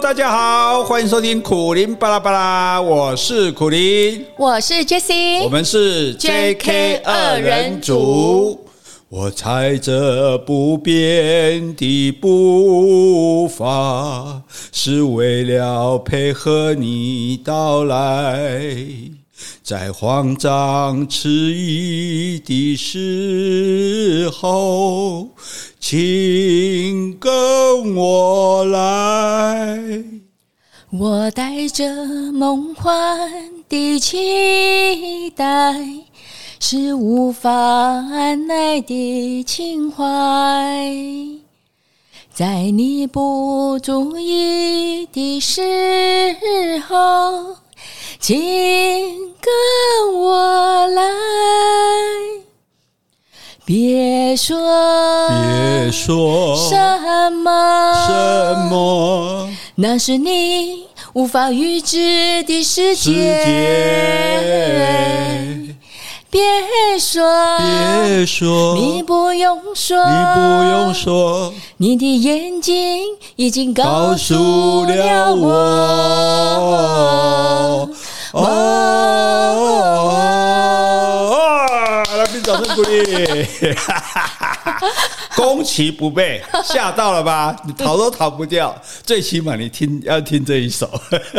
大家好，欢迎收听苦林巴拉巴拉，我是苦林，我是 Jessie，我们是 JK 二人组。我踩着不变的步伐，是为了配合你到来。在慌张迟疑的时候，请跟我来。我带着梦幻的期待。是无法按捺的情怀，在你不注意的时候，请跟我来。别说，别说。什么，什么，那是你无法预知的世界。世界。别说，别说，你不用说，你不用说，你的眼睛已经告诉了我。哦，来宾掌声鼓励。攻其不备，吓到了吧？你逃都逃不掉，最起码你听要听这一首。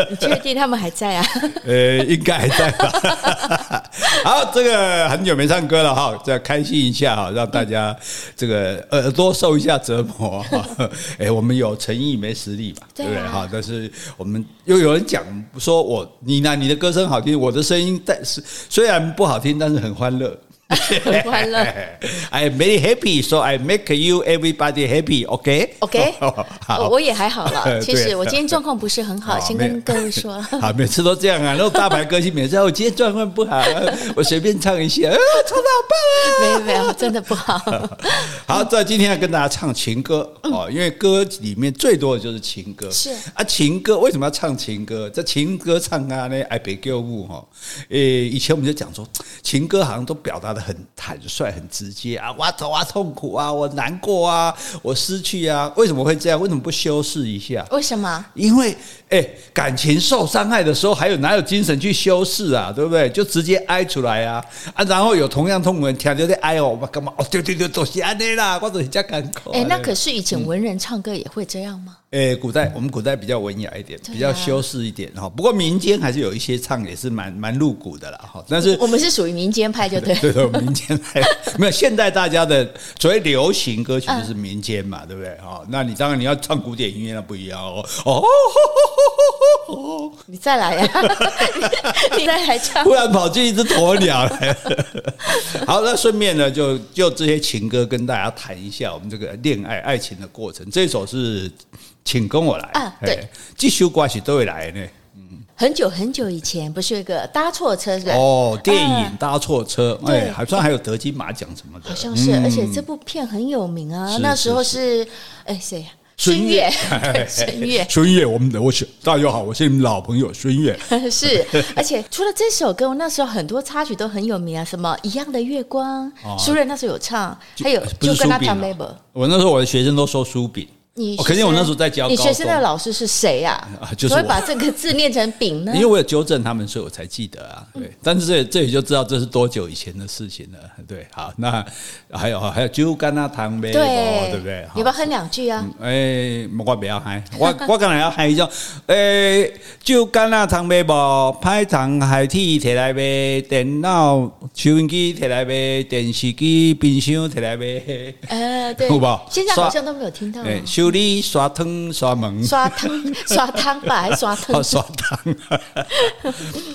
你确定他们还在啊？呃，应该还在吧。好，这个很久没唱歌了哈，再开心一下哈，让大家这个耳朵受一下折磨哈。哎，我们有诚意没实力嘛，对不对哈？但是我们又有人讲说我你呢，你的歌声好听，我的声音但是虽然不好听，但是很欢乐。很欢乐，I'm very happy, so I make you everybody happy. OK, OK，好，我也还好了。其实我今天状况不是很好，先跟各位说。好，每次都这样啊，那种大牌歌星每次我今天状况不好，我随便唱一下，啊，唱的好棒啊！没有没有，真的不好。好，在今天要跟大家唱情歌哦，因为歌里面最多的就是情歌。是啊，情歌为什么要唱情歌？这情歌唱啊，那爱别叫我哈。诶，以前我们就讲说，情歌好像都表达的。很坦率，很直接啊！我头啊，痛苦啊，我难过啊，我失去啊，为什么会这样？为什么不修饰一下？为什么？因为哎，感情受伤害的时候，还有哪有精神去修饰啊？对不对？就直接哀出来啊！啊，然后有同样痛苦人听着在哀哦，我干嘛？哦，对对对，都是安尼啦，我都是这样感觉。哎，那可是以前文人唱歌也会这样吗？诶，古代我们古代比较文雅一点，比较修饰一点哈。不过民间还是有一些唱也是蛮蛮露骨的啦哈。但是我们是属于民间派，就对。对 对，民间派 没有。现在大家的所谓流行歌曲就是民间嘛，对不对？哈，那你当然你要唱古典音乐那不一样哦。哦，你再来呀！你再来唱，突然跑进一只鸵鸟来。好，那顺便呢，就就这些情歌跟大家谈一下我们这个恋爱爱情的过程。这首是。请跟我来啊！对，这首歌是都会来呢。嗯，很久很久以前，不是有一个搭错车是吧？哦，电影搭错车，哎，还算还有得金马奖什么的，好像是。而且这部片很有名啊，那时候是哎谁呀？孙越，孙越，孙越，我们的我是大家好，我是你们老朋友孙越。是，而且除了这首歌，我那时候很多插曲都很有名啊，什么一样的月光，苏芮那时候有唱，还有就跟他谈 label。我那时候我的学生都说书饼。你肯定我那时候在教，你学生的老师是谁呀？就是会把这个字念成饼呢？因为我有纠正他们，所以我才记得啊。对，但是这这里就知道这是多久以前的事情了。对，好，那还有还有酒干那糖呗，对不对？你要不要哼两句啊？哎，我不要嗨，我 我刚才要嗨一下。哎，酒干那糖呗不？派糖海铁摕来呗，电脑收音机摕来呗，电视机冰箱摕来呗。呃，对，现在好像都没有听到。你刷汤刷门，刷汤 刷汤吧，还刷汤？刷汤。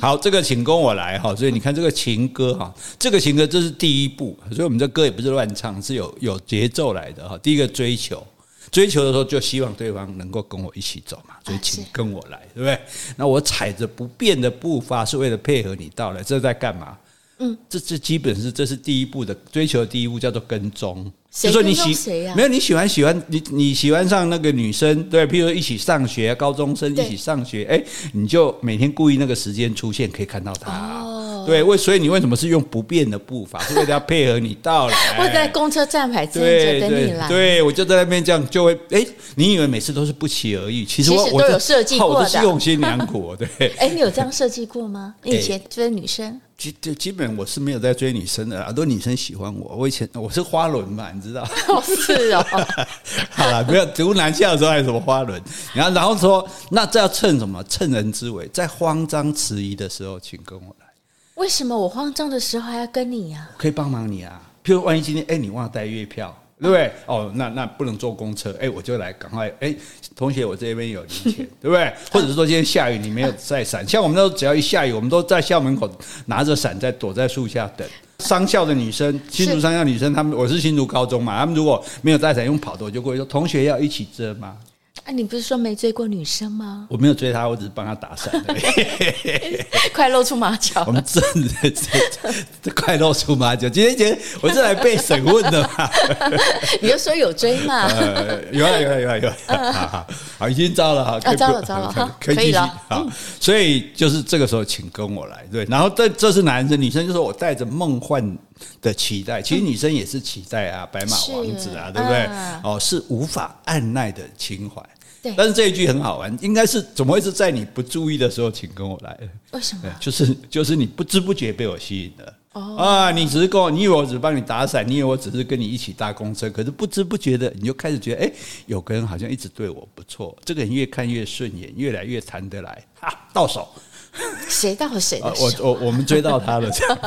好，这个请跟我来哈。所以你看这个情歌哈，这个情歌这是第一步。所以我们这歌也不是乱唱，是有有节奏来的哈。第一个追求，追求的时候就希望对方能够跟我一起走嘛。所以请跟我来，对不对？那我踩着不变的步伐，是为了配合你到来。这在干嘛？嗯，这这基本是这是第一步的追求的第一步，叫做跟踪。就说你喜没有你喜欢喜欢你你喜欢上那个女生对，譬如说一起上学，高中生一起上学，哎，你就每天故意那个时间出现，可以看到她。哦，对，为所以你为什么是用不变的步伐？是为了要配合你到来。我在公车站牌等你来。对，我就在那边这样，就会哎，你以为每次都是不期而遇？其实我都有设计过的，我都是用心良 苦。对，哎，你有这样设计过吗？你以前追女生？基基基本我是没有在追女生的，很多女生喜欢我。我以前我是花轮嘛，你知道？是哦。好了，不要读男校的时候还有什么花轮？然后然后说，那这要趁什么？趁人之危，在慌张迟疑的时候，请跟我来。为什么我慌张的时候还要跟你呀？可以帮忙你啊。譬如万一今天哎，你忘了带月票。对不对？哦，那那不能坐公车，哎，我就来赶快，哎，同学，我这边有零钱，对不对？或者是说今天下雨，你没有带伞，像我们都只要一下雨，我们都在校门口拿着伞，在躲在树下等。商校的女生，新竹商校女生，她们我是新竹高中嘛，她们如果没有带伞，用跑的，我就过去说，同学要一起遮吗？啊，你不是说没追过女生吗？我没有追她，我只是帮她打伞。快露出马脚！我们真的这快露出马脚！今天今天我是来被审问的嘛？你就说有追嘛？有啊有啊有啊有啊！好好好，已经招了哈，啊招了招了，可以继续好。所以就是这个时候，请跟我来。对，然后这这是男生，女生就是我带着梦幻的期待，其实女生也是期待啊，白马王子啊，对不对？哦，是无法按耐的情怀。但是这一句很好玩，应该是怎么会是在你不注意的时候，请跟我来？为什么？就是就是你不知不觉被我吸引了。哦啊，你只是跟我，你以为我只是帮你打伞，你以为我只是跟你一起搭公车，可是不知不觉的，你就开始觉得，哎，有个人好像一直对我不错，这个人越看越顺眼，越来越谈得来，哈，到手。谁到谁的我我我们追到他了，这样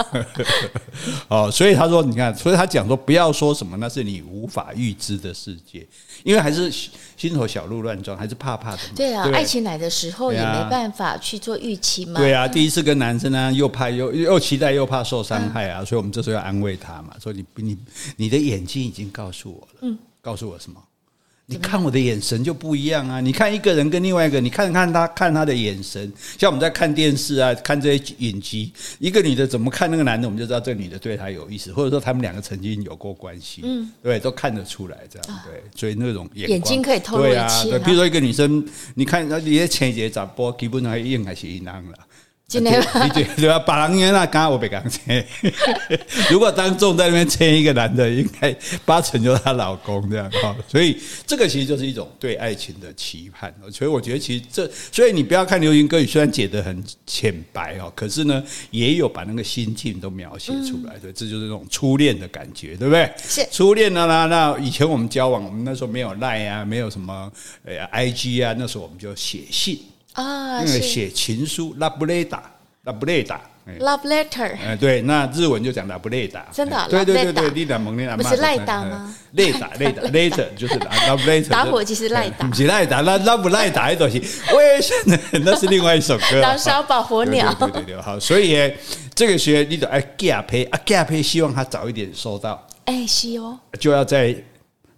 哦，所以他说，你看，所以他讲说，不要说什么那是你无法预知的世界，因为还是心头小鹿乱撞，还是怕怕的。对啊，爱情来的时候也没办法去做预期嘛。对啊，第一次跟男生呢，又怕又又期待又怕受伤害啊，所以我们这时候要安慰他嘛，说你你你的眼睛已经告诉我了，嗯，告诉我什么？你看我的眼神就不一样啊！你看一个人跟另外一个，你看看他看他的眼神，像我们在看电视啊，看这些影集，一个女的怎么看那个男的，我们就知道这个女的对他有意思，或者说他们两个曾经有过关系，嗯，对，都看得出来这样，对，所以那种眼眼睛可以透露一切啊。对，比如说一个女生，你看那你前一节咋播，基本上应该是一样了。今天对 对吧？把人缘那刚刚我被刚切。如果当众在那边牵一个男的，应该八成就是她老公这样哈。所以这个其实就是一种对爱情的期盼。所以我觉得其实这，所以你不要看流行歌曲，虽然写得很浅白哦，可是呢，也有把那个心境都描写出来。所以这就是那种初恋的感觉，对不对？是初恋的啦。那以前我们交往，我们那时候没有 Line 啊，没有什么呃 IG 啊，那时候我们就写信。啊，那个写情书，love letter，love letter，love letter，哎，对，那日文就讲 love letter，真的，对对对对，你俩蒙你俩，不是赖打吗？赖打赖打 letter 就是 love letter，打火机是赖打，不是赖打，那 love 赖打的东西，为什么？那是另外一首歌，燃烧吧火鸟，对对对，好，所以这个学你得哎 gap 配啊 gap，希望他早一点收到，哎，是哦，就要在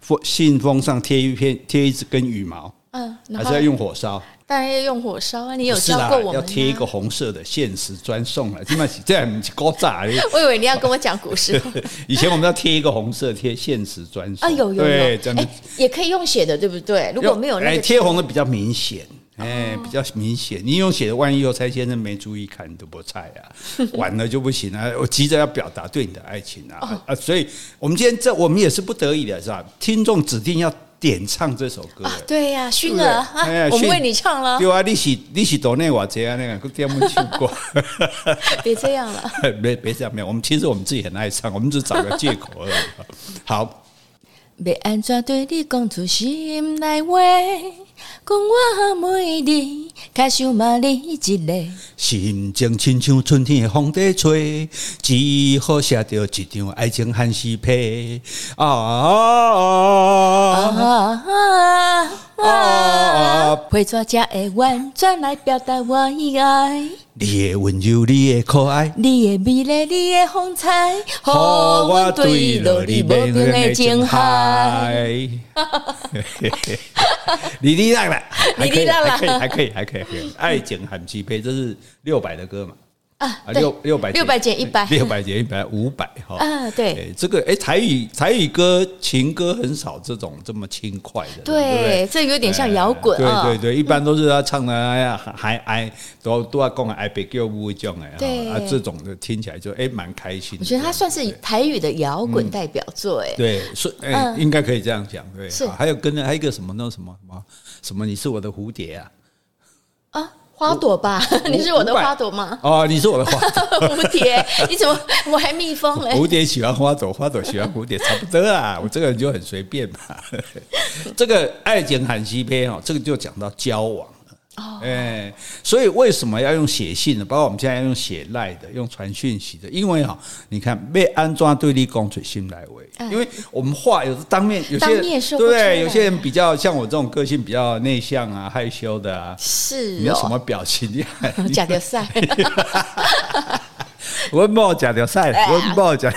封信封上贴一片贴一根羽毛，嗯，还是要用火烧。当然要用火烧啊！你有教过我们？要贴一个红色的限时专送了，这么这样高炸！我以为你要跟我讲故事。以前我们要贴一个红色贴限时专送啊，有有有，哎，也可以用写的，对不对？如果没有那个贴红的比较明显，哎，比较明显。你用写的，万一有蔡先生没注意看，都不菜啊，晚了就不行啊！我急着要表达对你的爱情啊啊！所以我们今天这我们也是不得已的，是吧？听众指定要。点唱这首歌，对呀，熏儿啊，我们为你唱了。对啊，你是你是多内瓦这样那个，跟他们唱过。别这样了，别别这样，没有。我们其实我们自己很爱唱，我们只找个借口而已。好。要安怎对你讲出心内话？讲我每日开想骂你一个，心情亲像春天的风在吹，只好写着一张爱情汉诗批。啊啊啊啊！会怎才会婉转来表达我的爱？你的温柔，你的可爱，你的美丽，你的风采，让我对了你无边的情海。你你让了，还可以，还可以，还可以，还可以。爱情很匹配，这是六百的歌嘛？啊，六六百六百减一百，六百减一百五百哈。啊，对，这个哎，台语台语歌情歌很少这种这么轻快的，对，这有点像摇滚。对对对，一般都是他唱的哎呀，还哎都都要讲哎别叫不这样哎，对啊，这种的听起来就哎蛮开心。我觉得他算是台语的摇滚代表作哎，对，是哎，应该可以这样讲，对。是，还有跟着还有一个什么那什么什么什么，你是我的蝴蝶啊。啊，花朵吧，你是我的花朵吗？哦，你是我的花朵。蝴蝶，你怎么我还蜜蜂嘞？蝴蝶喜欢花朵，花朵喜欢蝴蝶，差不多啊。我这个人就很随便嘛。这个爱情罕稀篇哦，这个就讲到交往。哎，所以为什么要用写信呢？包括我们现在要用写赖的，用传讯息的，因为哈，你看被安装对立公嘴信来为，因为我们话有时当面有些对，有些人比较像我这种个性比较内向啊、害羞的啊，是你有什么表情？假的赛，我冒假的赛，我冒假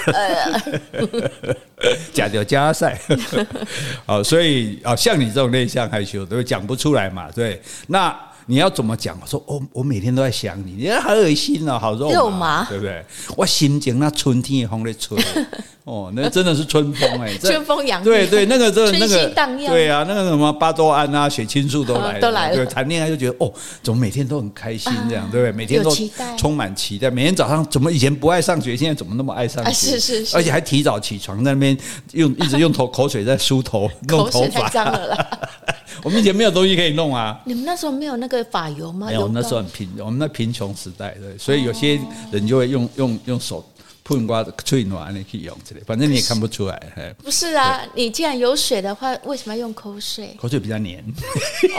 假的加赛，好，所以啊，像你这种内向害羞，都讲不出来嘛，对，那。你要怎么讲？我说，我我每天都在想你，你好恶心哦，好肉麻，对不对？我心情那春天的风在吹，哦，那真的是春风哎，春风洋溢，对对，那个这那个，对对啊，那个什么巴多胺啊、血清素都来了，都来了。对，谈恋爱就觉得哦，怎么每天都很开心这样，对不对？每天都充满期待，每天早上怎么以前不爱上学，现在怎么那么爱上学？是是是，而且还提早起床，在那边用一直用头口水在梳头 弄头发，太脏了啦。我们以前没有东西可以弄啊！你们那时候没有那个发油吗？没有，我们那时候很贫，我们那贫穷时代，对，所以有些人就会用用用手。喷瓜子吹暖你可以用之类，反正你也看不出来。不是啊，你既然有水的话，为什么要用口水？口水比较黏，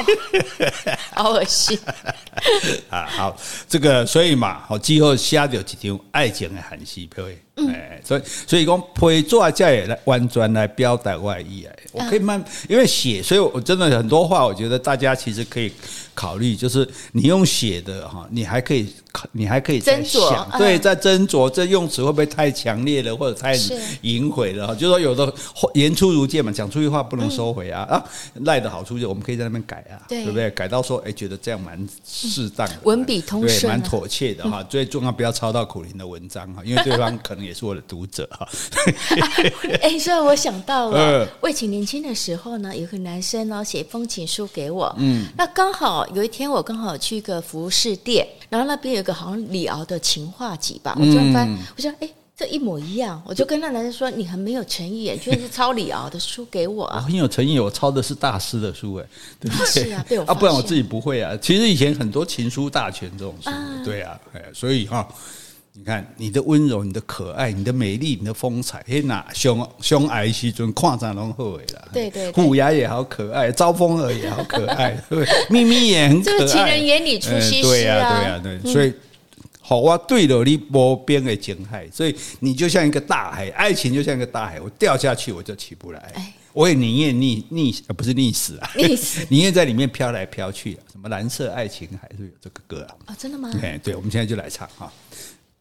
好恶心 啊！好，这个所以嘛，好，之后写掉一张爱情的罕稀篇。哎，所以所以讲配作家也来完全来表达我的意哎。我可以慢，因为写，所以我真的很多话，我觉得大家其实可以考虑，就是你用写的哈，你还可以。你还可以再想，对，再斟酌，这用词会不会太强烈了，或者太淫秽了？就是说有的言出如剑嘛，讲出去话不能收回啊啊！赖的好处就是我们可以在那边改啊，对不对？改到说，哎，觉得这样蛮适当的，文笔通顺，蛮妥切的哈。最重要不要抄到苦苓的文章哈，因为对方 可能也是我的读者哈。哎，所以我想到了，魏晴年轻的时候呢，有个男生呢写一封情书给我，嗯，那刚好有一天我刚好去一个服饰店，然后那边有个好像李敖的情话集吧，我就翻，我说哎，这一模一样，我就跟那男生说，你很没有诚意，居然是抄李敖的书给我啊！我很有诚意，我抄的是大师的书，哎，对不对？是啊，被我啊，不然我自己不会啊。其实以前很多情书大全这种书，对啊，哎，所以哈，你看你的温柔，你的可爱，你的美丽，你的风采，嘿，哪胸胸矮西尊跨上龙后尾了，对对，虎牙也好可爱，招风耳也好可爱，对，咪咪也很可爱，情人眼里出西施啊，对呀对呀对，所以。好啊，对了，你无边的惊海，所以你就像一个大海，爱情就像一个大海，我掉下去我就起不来，唉我也宁愿溺溺，呃，不是溺死啊，溺死，宁愿在里面飘来飘去，什么蓝色爱情海是有这个歌啊？啊，真的吗？哎，对，我们现在就来唱哈，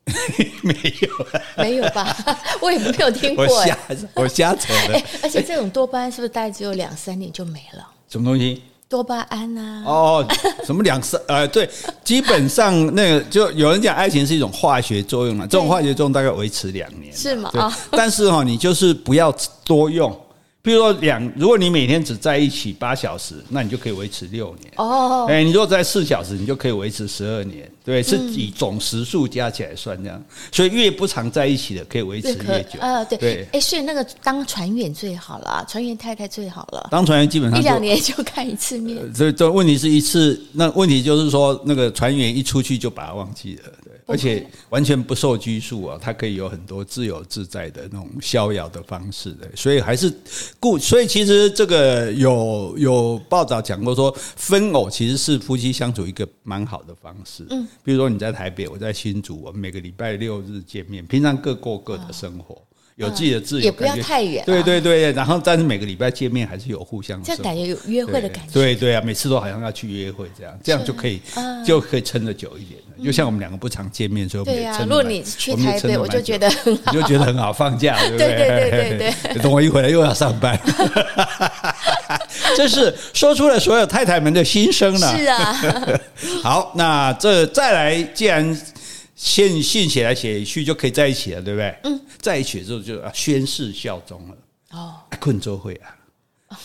没有，没有吧？我也没有听过，我瞎，我瞎扯的。而且这种多巴胺是不是大概只有两三年就没了？什么东西？多巴胺啊！哦，什么两三呃，对，基本上那个就有人讲爱情是一种化学作用了，这种化学作用大概维持两年，是吗？对，但是哈，你就是不要多用。比如说两，如果你每天只在一起八小时，那你就可以维持六年。哦，哎，你如果在四小时，你就可以维持十二年。对，是以总时数加起来算这样。所以越不常在一起的，可以维持越久。呃，对。哎，所以那个当船员最好了，船员太太最好了。当船员基本上一两年就看一次面。所以这问题是一次，那问题就是说，那个船员一出去就把他忘记了。而且完全不受拘束啊，他可以有很多自由自在的那种逍遥的方式的，所以还是故，所以其实这个有有报道讲过说，分偶其实是夫妻相处一个蛮好的方式。嗯，比如说你在台北，我在新竹，我们每个礼拜六日见面，平常各过各的生活。有自己的自由，也不要太远。对对对，然后但是每个礼拜见面还是有互相，这感觉有约会的感觉。对对啊，每次都好像要去约会这样，这样就可以就可以撑得久一点。就像我们两个不常见面，所以我们也撑。如果你去台北，我就觉得很好，你就觉得很好，放假对不对？对对对对对。等我一回来又要上班，这是说出了所有太太们的心声了。是啊。好，那这再来，既然。信信写来写去就可以在一起了，对不对？嗯，在一起之后就要宣誓效忠了。哦，困州会啊，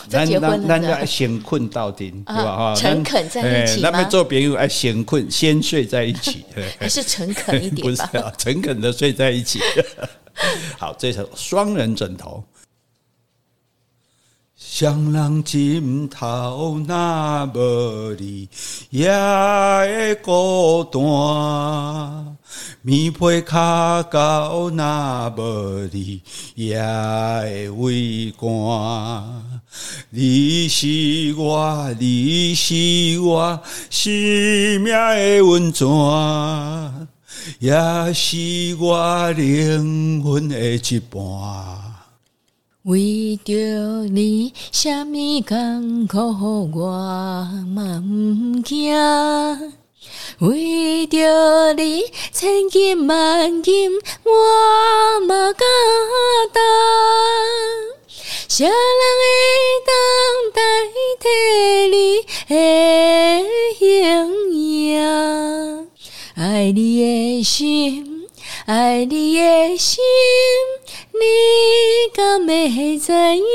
那那那要先困到底，对吧？哈，诚恳在一起吗？那边做朋友爱先困，先睡在一起，还是诚恳一点 不是啊，诚恳的睡在一起。好，这是双人枕头。双人枕头若无你，也会孤单；棉被卡高若无你，也会畏寒。你是我，你是我生命的温泉，也是我灵魂的一半。为着你，什么艰苦我嘛不惊；为着你，千金万金我嘛敢担。谁人会当代替你的形象？爱你的心，爱你的心。你敢没怎样？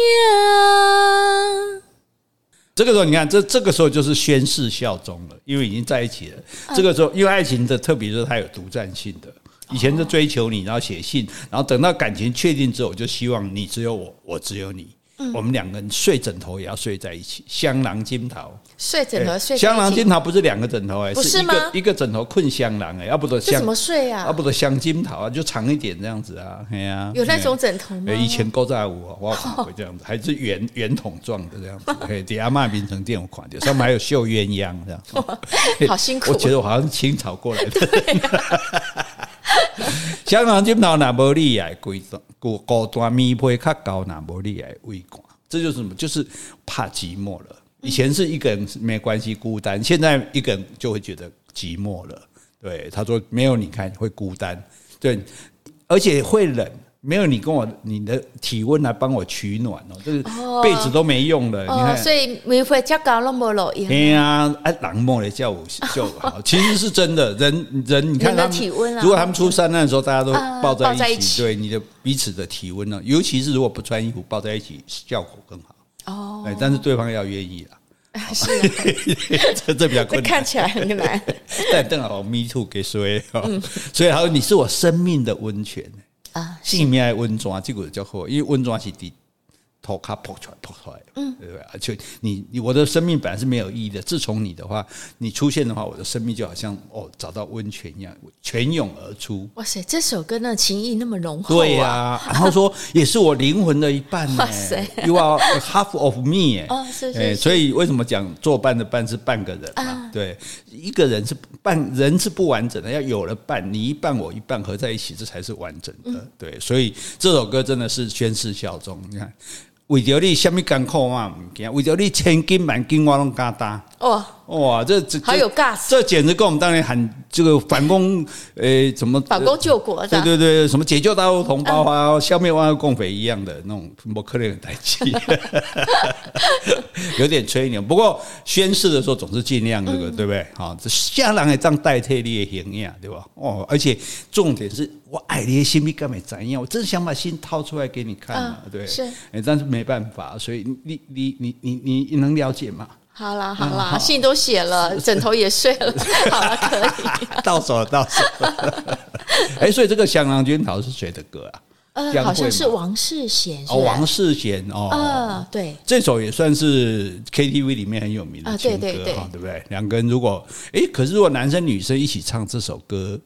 这个时候，你看，这这个时候就是宣誓效忠了，因为已经在一起了。这个时候，因为爱情的特别是它有独占性的。以前是追求你，然后写信，然后等到感情确定之后，我就希望你只有我，我只有你。嗯、我们两个人睡枕头也要睡在一起，香囊金桃睡枕头睡。香囊金桃不是两个枕头哎，不是吗？一个枕头困香囊哎，要不得香怎么睡啊？要不得香金桃啊，就长一点这样子啊，哎呀，有那种枕头吗？以前古早有啊，我会这样子，还是圆圆筒状的这样子，哎，底下卖名成店我款的，上面还有绣鸳鸯这样，好辛苦。我觉得我好像是清朝过来的。双人枕头哪无厉害贵高高端米配较高哪无你爱畏寒。这就是什么？就是怕寂寞了。以前是一个人没关系，孤单；现在一个人就会觉得寂寞了。对，他说没有你看会孤单，对，而且会冷。没有你跟我，你的体温来帮我取暖哦，这个被子都没用了。哦、你看，所以棉被加高那么了。对呀，哎，冷漠的叫我就好，其实是真的。人人，你看他们，体温啊、如果他们出山难的时候，大家都抱在一起，呃、一起对你的彼此的体温呢，尤其是如果不穿衣服抱在一起，效果更好。哦，哎，但是对方要愿意了。是、啊，这这比较困难，看起来很难。但正好 me too 给谁？嗯、所以他说你是我生命的温泉。啊，性命爱温泉，这个就好，因为温泉是伫涂骹扑出来扑出来，嗯，对不对？而且你你我的生命本来是没有意义的，自从你的话，你出现的话，我的生命就好像哦找到温泉一样，泉涌而出。哇塞，这首歌那情意那么浓厚，对呀。然后说也是我灵魂的一半呢。哇塞，You are half of me，哦，是是。所以为什么讲做伴的伴是半个人嘛？对，一个人是半人是不完整的，要有了伴，你一半我一半合在一起，这才是完整的。对，所以这首歌真的是宣誓效忠。你看。为着你什么艰苦嘛不惊，为着你千金万金我拢敢担。哇哇，这这好有 gas，这简直跟我们当年喊这个反攻，诶，什么反攻救国？对对对，什么解救大陆同胞啊，消灭万恶共匪一样的那种不可能的代志，有点吹牛。不过宣誓的时候总是尽量这个，对不对？好，这双人也当代替你的形象，对吧？哦，而且重点是我爱你的心，你干嘛怎样？我真想把心掏出来给你看嘛，对，是，但是没办法，所以你你你你你你能了解吗？好啦好啦，信都写了，枕头也睡了，好了可以，到手了到手了。哎，所以这个《香囊君桃》是谁的歌啊？呃，好像是王世贤哦，王世贤哦，呃，对，这首也算是 KTV 里面很有名的情歌哈，对不对？两个人如果哎，可是如果男生女生一起唱这首歌，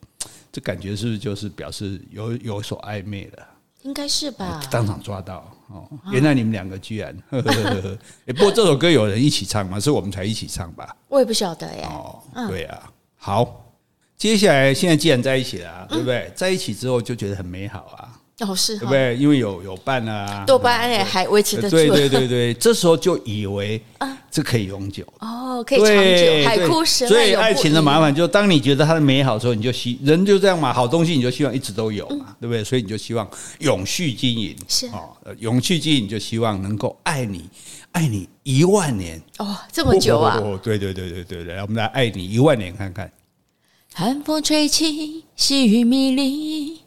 这感觉是不是就是表示有有所暧昧了？应该是吧，当场抓到。哦，原来你们两个居然，呵呵呵呵。不过这首歌有人一起唱吗？是我们才一起唱吧？我也不晓得耶。哦，对啊。好，接下来现在既然在一起了，对不对？在一起之后就觉得很美好啊。哦，是，对不对？因为有有伴啊，多巴胺也还维持得住。对对对对，这时候就以为啊，这可以永久。哦，可以长久，海枯石烂。所以爱情的麻烦，就当你觉得它的美好的时候，你就希人就这样嘛，好东西你就希望一直都有嘛，对不对？所以你就希望永续经营。是哦，永续经营你就希望能够爱你，爱你一万年。哦，这么久啊？哦，对对对对对对，我们来爱你一万年看看。寒风吹起，细雨迷离，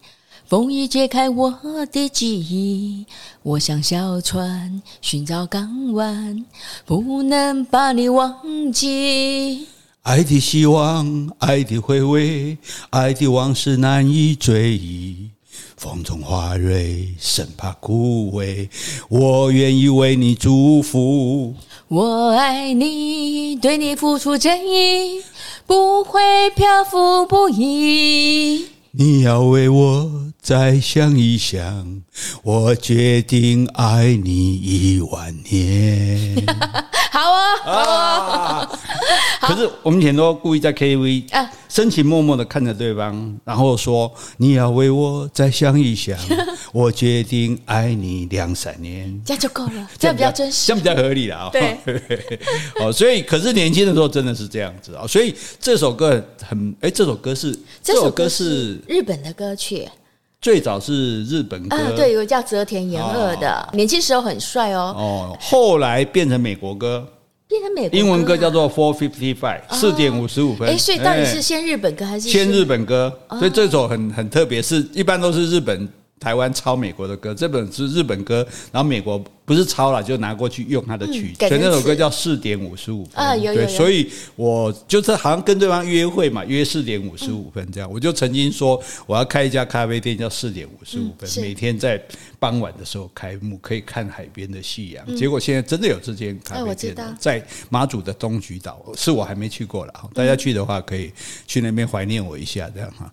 风雨解开我的记忆。我像小船寻找港湾，不能把你忘记。爱的希望，爱的回味，爱的往事难以追忆。风中花蕊，生怕枯萎。我愿意为你祝福。我爱你，对你付出真意，不会漂浮不已。你要为我再想一想，我决定爱你一万年。好啊，好啊。可是我们以前都故意在 KTV 深情默默的看着对方，然后说：“你要为我再想一想，我决定爱你两三年。”这样就够了，这样比较真实，这样比较合理了啊。对，哦，所以可是年轻的时候真的是这样子啊。所以这首歌很哎，这首歌是这首歌是日本的歌曲，最早是日本歌，对，有个叫泽田研二的，年轻时候很帅哦。哦，后来变成美国歌。变成美国英文歌叫做 Four Fifty Five，四点五十五分。哎，所以到底是先日本歌还是先日本歌？所以这首很很特别，是一般都是日本。台湾抄美国的歌，这本是日本歌，然后美国不是抄了，就拿过去用他的曲，嗯、所以那首歌叫四点五十五分啊，有有有，所以我就是好像跟对方约会嘛，约四点五十五分这样，嗯、我就曾经说我要开一家咖啡店叫四点五十五分，嗯、每天在傍晚的时候开幕，可以看海边的夕阳。嗯、结果现在真的有这间咖啡店，在马祖的东莒岛，是我还没去过了，大家去的话可以去那边怀念我一下，这样哈。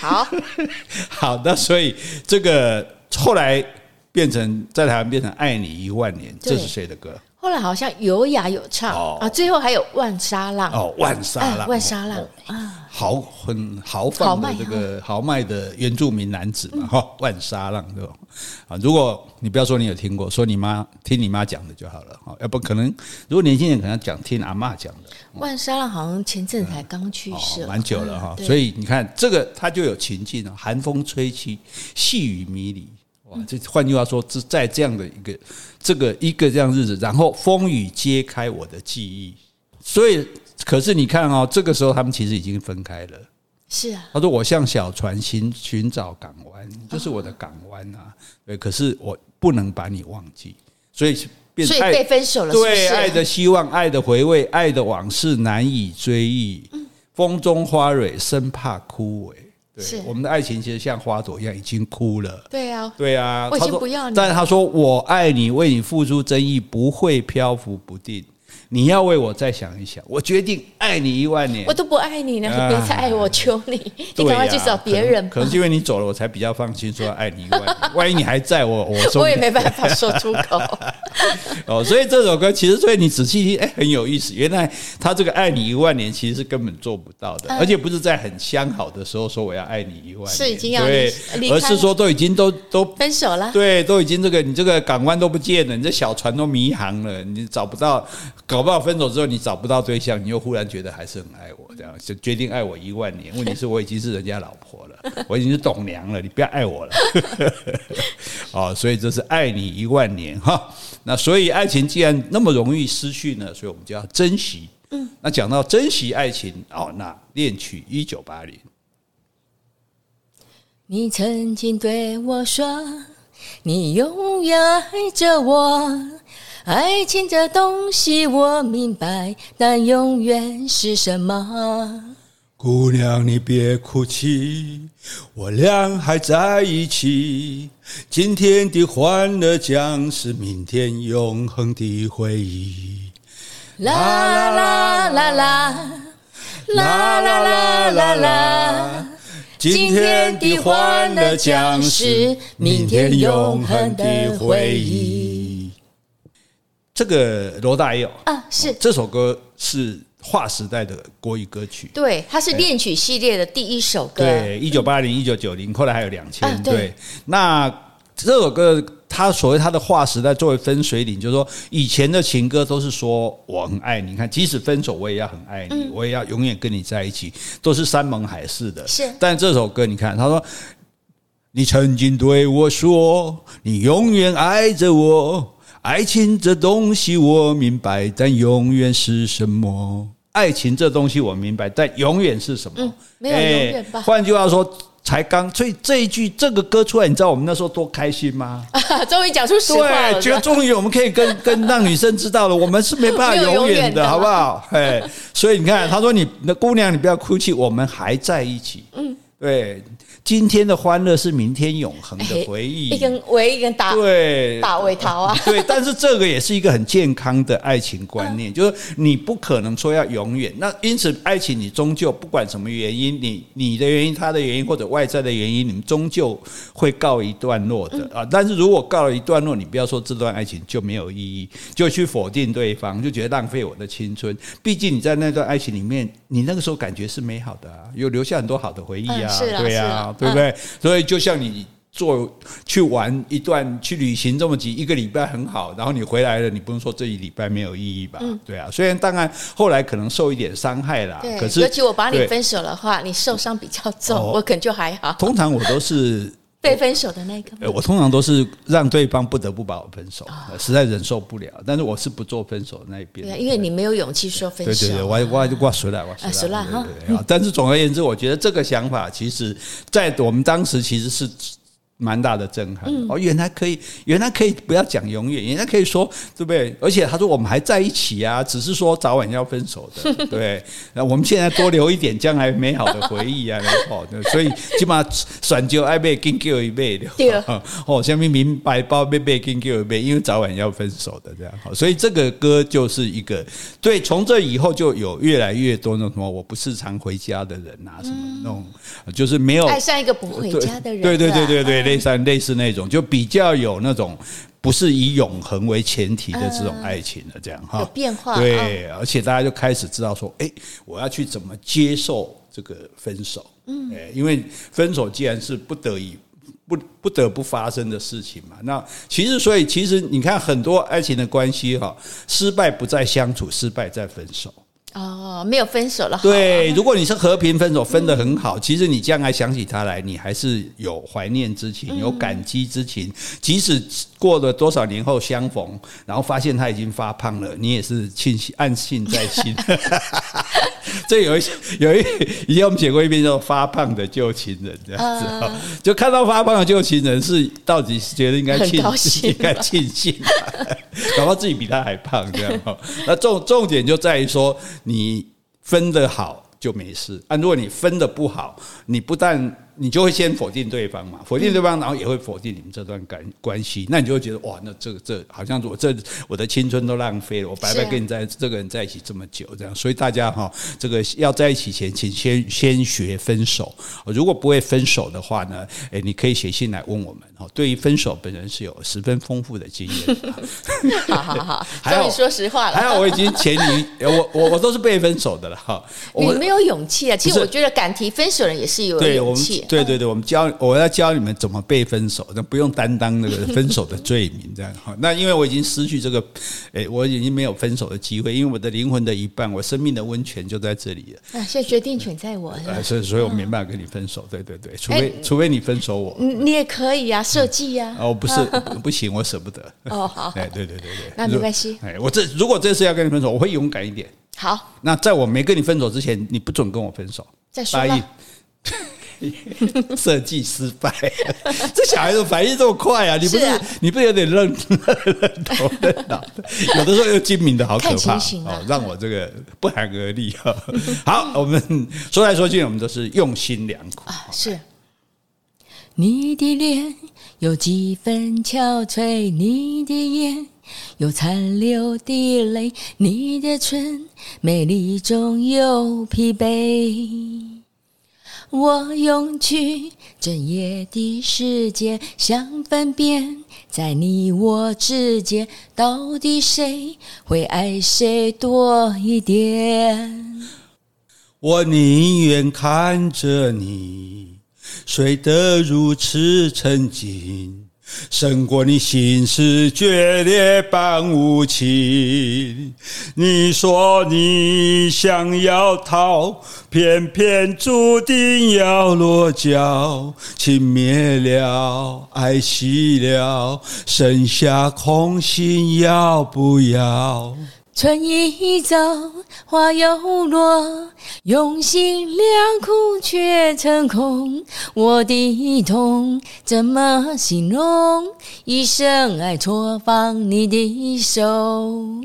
好 好的，所以这个后来变成在台湾变成《爱你一万年》，这是谁的歌？后来好像有雅有唱啊，最后还有万沙浪哦，万沙浪，万沙浪啊，豪很豪放的这个豪迈的原住民男子嘛哈，万沙浪对吧？啊，如果你不要说你有听过，说你妈听你妈讲的就好了哈，要不可能如果年轻人可能讲听阿嬷讲的。万沙浪好像前阵才刚去世，蛮久了哈，所以你看这个它就有情境啊，寒风吹起，细雨迷离。哇这换句话说，是在这样的一个这个一个这样日子，然后风雨揭开我的记忆。所以，可是你看哦，这个时候他们其实已经分开了。是啊，他说：“我像小船寻寻找港湾，就是我的港湾啊。”对，可是我不能把你忘记，所以变所以被分手了。对，爱的希望，爱的回味，爱的往事难以追忆。风中花蕊生怕枯萎。对，是我们的爱情其实像花朵一样，已经枯了。对啊，对啊。我已经不要你。但是他说：“我爱你，为你付出真意，不会漂浮不定。你要为我再想一想，我决定爱你一万年。”我都不爱你了，你别再爱我，求你，你赶快去找别人。可能是因为你走了，我才比较放心说要爱你一万年。万一你还在我，我说我也没办法说出口。哦，所以这首歌其实，所以你仔细听，哎，很有意思。原来他这个爱你一万年，其实是根本做不到的，而且不是在很相好的时候说我要爱你一万年，是已经要对，而是说都已经都都分手了，对，都已经这个你这个港湾都不见了，你这小船都迷航了，你找不到，搞不好分手之后你找不到对象，你又忽然觉得还是很爱我，这样就决定爱我一万年。问题是我已经是人家老婆了，我已经是董娘了，你不要爱我了。哦，所以这是爱你一万年哈。那所以爱情既然那么容易失去呢，所以我们就要珍惜。嗯，那讲到珍惜爱情哦，那恋曲一九八零。你曾经对我说，你永远爱着我，爱情这东西我明白，但永远是什么？姑娘，你别哭泣，我俩还在一起。今天的欢乐将是明天永恒的回忆。啦啦啦啦啦，啦啦啦啦啦，今天的欢乐将是明天永恒的回忆。这个罗大佑啊，是这首歌是。划时代的国语歌曲，对，它是恋曲系列的第一首歌。对，一九八零、一九九零，后来还有两千。对，那这首歌，它所谓它的划时代，作为分水岭，就是说以前的情歌都是说我很爱你，你看即使分手我也要很爱你，我也要永远跟你在一起，都是山盟海誓的。是，但这首歌，你看，他说你曾经对我说，你永远爱着我，爱情这东西我明白，但永远是什么？爱情这东西我明白，但永远是什么？嗯，没有永远吧。换句话说。才刚，所以这一句这个歌出来，你知道我们那时候多开心吗？终于讲出实话了。对，觉得终于我们可以跟 跟让女生知道了，我们是没办法永远的，好不好？哎，所以你看，他说你那姑娘，你不要哭泣，我们还在一起。嗯，对。今天的欢乐是明天永恒的回忆，一根围一根打对打尾桃啊，对，但是这个也是一个很健康的爱情观念，就是你不可能说要永远。那因此，爱情你终究不管什么原因，你你的原因、他的原因或者外在的原因，你们终究会告一段落的啊。但是如果告了一段落，你不要说这段爱情就没有意义，就去否定对方，就觉得浪费我的青春。毕竟你在那段爱情里面，你那个时候感觉是美好的啊，有留下很多好的回忆啊，对啊。对不对？所以就像你做去玩一段去旅行这么几一个礼拜很好，然后你回来了，你不用说这一礼拜没有意义吧？对啊。虽然当然后来可能受一点伤害啦，可是尤其我把你分手的话，你受伤比较重，我可能就还好。通常我都是。被分手的那个，我通常都是让对方不得不把我分手，实在忍受不了。但是我是不做分手的那一边，对，因为你没有勇气说分手。对对对，我我就挂水了，挂水了哈。但是总而言之，我觉得这个想法，其实，在我们当时其实是。蛮大的震撼哦！原来可以，原来可以不要讲永远，原来可以说对不对？而且他说我们还在一起啊，只是说早晚要分手的，对。那我们现在多留一点将来美好的回忆啊，好的。所以起码选就爱被跟叫一辈的，对 哦，下面明白包被被跟叫一辈，因为早晚要分手的这样。好，所以这个歌就是一个对。从这以后就有越来越多那种什么我不是常回家的人啊，什么那种就是没有爱上一个不回家的人，对对对对对。类似类似那种，就比较有那种不是以永恒为前提的这种爱情的这样哈，有变化。对，而且大家就开始知道说，哎，我要去怎么接受这个分手？嗯，哎，因为分手既然是不得已、不不得不发生的事情嘛，那其实所以其实你看很多爱情的关系哈，失败不在相处，失败在分手。哦，没有分手了。对，如果你是和平分手，分得很好，其实你将来想起他来，你还是有怀念之情，有感激之情。即使过了多少年后相逢，然后发现他已经发胖了，你也是庆幸暗信在心。这有一有一以前我们写过一篇叫《发胖的旧情人》这样子，就看到发胖的旧情人是到底是觉得应该庆应该庆幸，搞不好自己比他还胖这样。那重重点就在于说。你分的好就没事，啊，如果你分的不好，你不但你就会先否定对方嘛，否定对方，然后也会否定你们这段感关系，那你就会觉得哇，那这个这好像我这我的青春都浪费了，我白白跟你在这个人在一起这么久，这样，所以大家哈，这个要在一起前，请先先学分手。如果不会分手的话呢，诶，你可以写信来问我们哦。对于分手，本人是有十分丰富的经验。好好好，终于说实话了。还好我已经前女，我我我都是被分手的了哈。你没有勇气啊？其实我觉得敢提分手的人也是有勇气。对对对，我们教我要教你们怎么被分手，那不用担当那个分手的罪名，这样哈。那因为我已经失去这个，诶，我已经没有分手的机会，因为我的灵魂的一半，我生命的温泉就在这里了。啊，现在决定权在我，所以所以我没办法跟你分手。对对对，除非除非你分手我，你也可以呀，设计呀。哦，不是，不行，我舍不得。哦，好，哎，对对对对，那没关系。哎，我这如果这次要跟你分手，我会勇敢一点。好，那在我没跟你分手之前，你不准跟我分手。再说吧。设计失败，这小孩子反应这么快啊！你不是，你不是有点愣愣头愣脑的？有的时候又精明的好可怕哦，让我这个不寒而栗哈。好，我们说来说去，我们都是用心良苦啊。是，你的脸有几分憔悴，你的眼有残留的泪，你的唇美丽中有疲惫。我用去整夜的时间，想分辨在你我之间，到底谁会爱谁多一点？我宁愿看着你睡得如此沉静。胜过你心事决裂般无情。你说你想要逃，偏偏注定要落脚。情灭了，爱熄了，剩下空心要不要？春已走，花又落，用心良苦却成空。我的痛怎么形容？一生爱错放你的手。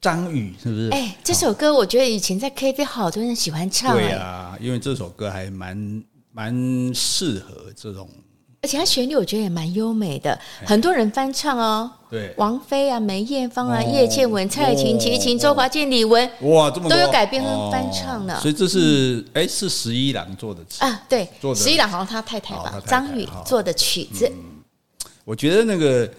张宇是不是？哎、欸，这首歌我觉得以前在 KTV 好多人喜欢唱、欸。对啊，因为这首歌还蛮蛮适合这种。而且它旋律我觉得也蛮优美的，很多人翻唱哦。对，王菲啊、梅艳芳啊、叶倩文、蔡琴、齐秦、周华健、李玟，哇，这么多都有改编和翻唱呢。所以这是哎，是十一郎做的词啊？对，十一郎好像他太太吧？张宇做的曲子。我觉得那个，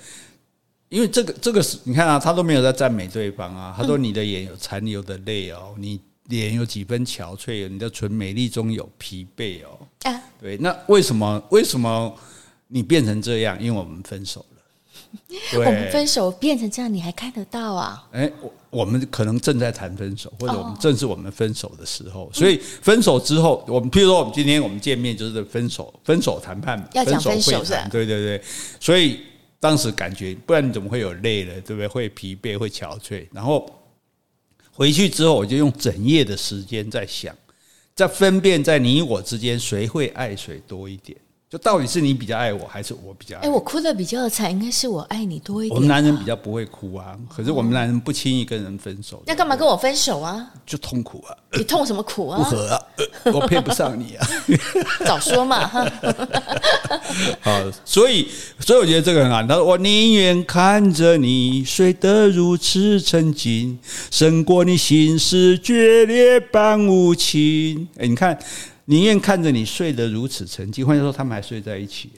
因为这个这个是，你看啊，他都没有在赞美对方啊。他说：“你的眼有残留的泪哦，你脸有几分憔悴，你的唇美丽中有疲惫哦。”啊，对，那为什么？为什么？你变成这样，因为我们分手了。我们分手变成这样，你还看得到啊？哎，我我们可能正在谈分手，或者我们正是我们分手的时候。哦、所以分手之后，我们譬如说，我们今天我们见面就是分手，分手谈判，要讲分手是？对对对。所以当时感觉，不然你怎么会有累了？对不对？会疲惫，会憔悴。然后回去之后，我就用整夜的时间在想，在分辨在你我之间，谁会爱谁多一点。就到底是你比较爱我，还是我比较？哎，我哭的比较惨，应该是我爱你多一点。我们男人比较不会哭啊，可是我们男人不轻易跟人分手。那干嘛跟我分手啊？就痛苦啊！你痛什么苦啊？不合啊！我配不上你啊！早说嘛！哈。好，所以，所以我觉得这个很好。他说：“我宁愿看着你睡得如此沉静，胜过你心事决裂般无情。”哎，你看。宁愿看着你睡得如此沉寂，或者说他们还睡在一起，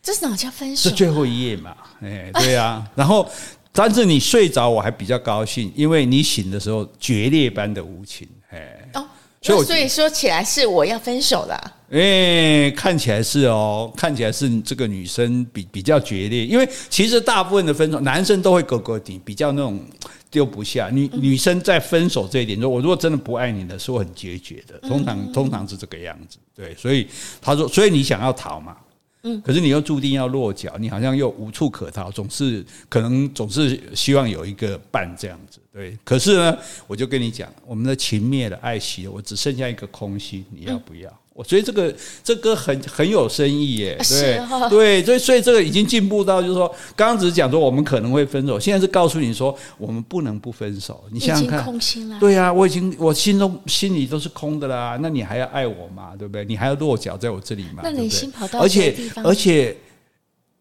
这是哪叫分手？是最后一夜嘛？哎，对啊。然后，但是你睡着我还比较高兴，因为你醒的时候决裂般的无情。哎，哦，所以所以说起来是我要分手了。哎，看起来是哦，看起来是这个女生比比较决裂，因为其实大部分的分手，男生都会勾勾顶，比较那种。丢不下女女生在分手这一点，说我如果真的不爱你了，是我很决绝的。通常通常是这个样子，对。所以他说，所以你想要逃嘛，嗯，可是你又注定要落脚，你好像又无处可逃，总是可能总是希望有一个伴这样子，对。可是呢，我就跟你讲，我们的情灭了，爱熄了，我只剩下一个空心，你要不要？所以这个这歌很很有深意耶，对、哦、对，所以所以这个已经进步到就是说，刚刚只是讲说我们可能会分手，现在是告诉你说我们不能不分手。你想想看，空心了。对啊，我已经我心中心里都是空的啦，那你还要爱我吗？对不对？你还要落脚在我这里吗？那你心跑到而且而且。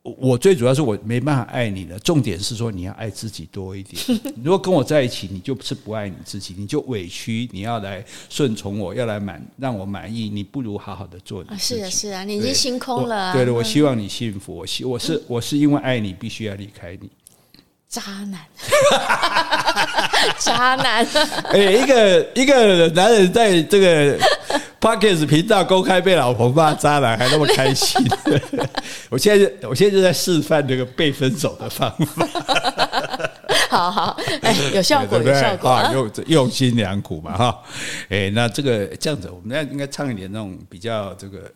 我最主要是我没办法爱你了，重点是说你要爱自己多一点。如果跟我在一起，你就是不爱你自己，你就委屈，你要来顺从我，要来满让我满意，你不如好好的做你自己。是啊，是啊，你已经心空了。对的，我希望你幸福。我希我是我是因为爱你，必须要离开你。渣男，渣男。哎，一个一个男人在这个 Podcast 频道公开被老婆骂渣男，还那么开心。我现在我现在就在示范这个被分手的方法。好好，哎，有效果，有效果，用用心良苦嘛，哈。哎，那这个这样子，我们要应该唱一点那种比较这个。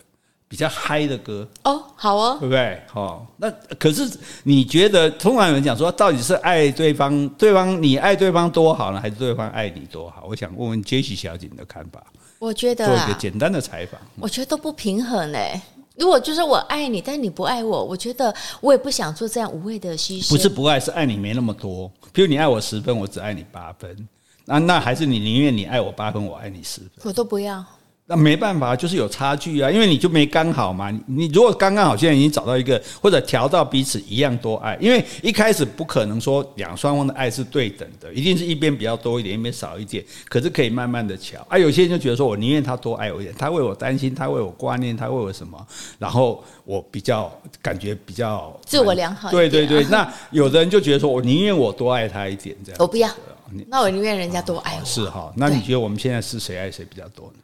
比较嗨的歌哦，好哦，对不对？好，那可是你觉得，通常有人讲说，到底是爱对方，对方你爱对方多好呢，还是对方爱你多好？我想问问杰西小姐你的看法。我觉得做一个简单的采访，我觉得都不平衡嘞。如果就是我爱你，但你不爱我，我觉得我也不想做这样无谓的牺牲。不是不爱，是爱你没那么多。比如你爱我十分，我只爱你八分，那那还是你宁愿你爱我八分，我爱你十分，我都不要。那没办法，就是有差距啊，因为你就没刚好嘛。你如果刚刚好，现在已经找到一个，或者调到彼此一样多爱，因为一开始不可能说两双方的爱是对等的，一定是一边比较多一点，一边少一点。可是可以慢慢的调啊。有些人就觉得说我宁愿他多爱我一点，他为我担心，他为我挂念，他为我什么，然后我比较感觉比较自我良好。对对对，那有的人就觉得说我宁愿我多爱他一点，这样。我不要，那我宁愿人家多爱我。是哈，那你觉得我们现在是谁爱谁比较多呢？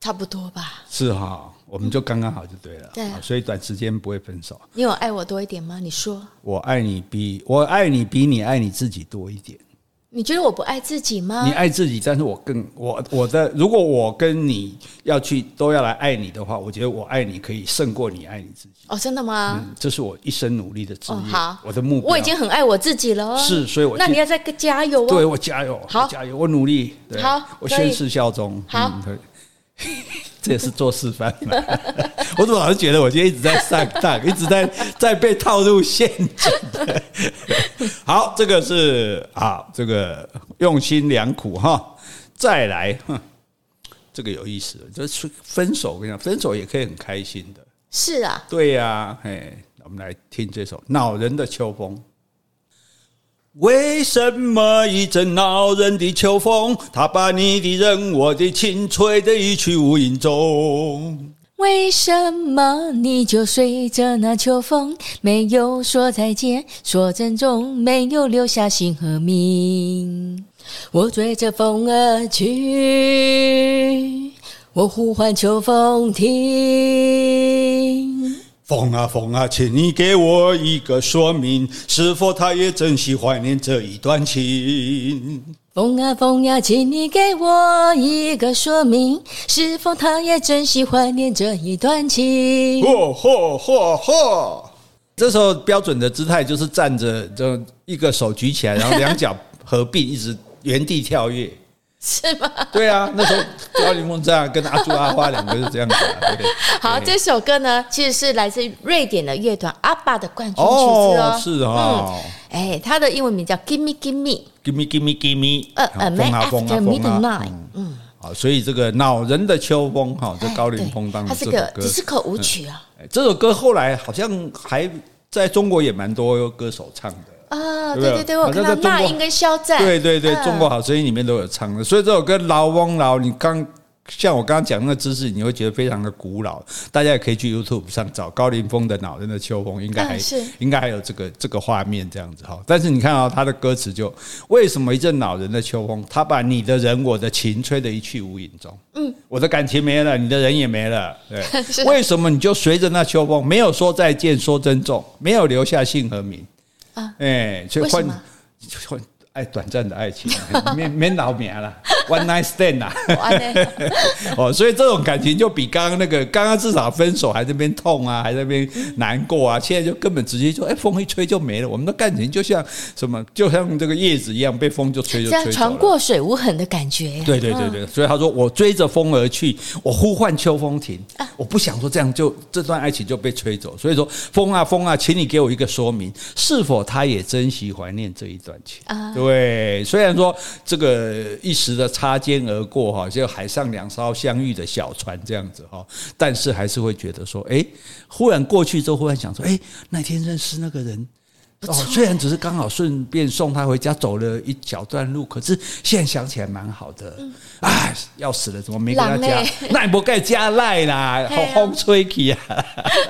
差不多吧，是哈，我们就刚刚好就对了，对，所以短时间不会分手。你有爱我多一点吗？你说，我爱你比我爱你比你爱你自己多一点。你觉得我不爱自己吗？你爱自己，但是我更我我的，如果我跟你要去都要来爱你的话，我觉得我爱你可以胜过你爱你自己。哦，真的吗？嗯，这是我一生努力的职业，哦，好，我的目标。我已经很爱我自己了，是，所以我那你要再加油哦。对，我加油，好，加油，我努力。对，好，我宣誓效忠。好。嗯 这也是做示范嘛？我怎么老是觉得我今天一直在上当，一直在在被套入陷阱？好，这个是啊，这个用心良苦哈。再来，哼，这个有意思，就是分手。我跟你讲，分手也可以很开心的。是啊，对呀，哎，我们来听这首《恼人的秋风》。为什么一阵恼人的秋风，它把你的人、我的情吹得一去无影踪？为什么你就随着那秋风，没有说再见，说珍重，没有留下姓和名？我追着风儿去，我呼唤秋风停。风啊风啊，请你给我一个说明，是否他也珍惜怀念这一段情？风啊风呀，请你给我一个说明，是否他也珍惜怀念这一段情？嚯嚯嚯嚯！这时候标准的姿态就是站着，就一个手举起来，然后两脚合并，一直原地跳跃。是吗？对啊，那时候高凌风这样跟阿朱阿花两个是这样子啊。对，好，这首歌呢，其实是来自瑞典的乐团阿爸的冠军曲子哦。是啊，哎，他的英文名叫 Gimme Gimme，Gimme Gimme Gimme，呃，A Man After Midnight。嗯，好，所以这个恼人的秋风哈，这高凌风当时这首歌，只是口舞曲啊。这首歌后来好像还在中国也蛮多歌手唱的。啊，对对对，我看到那英跟肖战，对对对，中国好声音里面都有唱的，所以这首歌老翁老，你刚像我刚刚讲那个姿势，你会觉得非常的古老。大家也可以去 YouTube 上找高凌风的《恼人的秋风》，应该还是应该还有这个这个画面这样子哈。但是你看到他的歌词，就为什么一阵恼人的秋风，他把你的人我的情吹得一去无影踪。嗯，我的感情没了，你的人也没了。对，为什么你就随着那秋风，没有说再见，说珍重，没有留下姓和名？啊，哎，所以换换爱短暂的爱情，免免老命了，one night stand 啊，哦，所以这种感情就比刚刚那个，刚刚至少分手还在那边痛啊，还在那边难过啊，现在就根本直接就哎，风一吹就没了。我们的感情就像什么，就像这个叶子一样，被风就吹就吹走了，船过水无痕的感觉。对对对对，所以他说我追着风而去，我呼唤秋风停，我不想说这样就这段爱情就被吹走。所以说风啊风啊，请你给我一个说明，是否他也珍惜怀念这一段情啊？对，虽然说这个一时的擦肩而过哈，就海上两艘相遇的小船这样子哈，但是还是会觉得说，哎，忽然过去之后，忽然想说，哎，那天认识那个人。哦，虽然只是刚好顺便送他回家，走了一小段路，可是现在想起来蛮好的。哎，要死了，怎么没跟他加？那也不该加赖啦，好风吹起啊！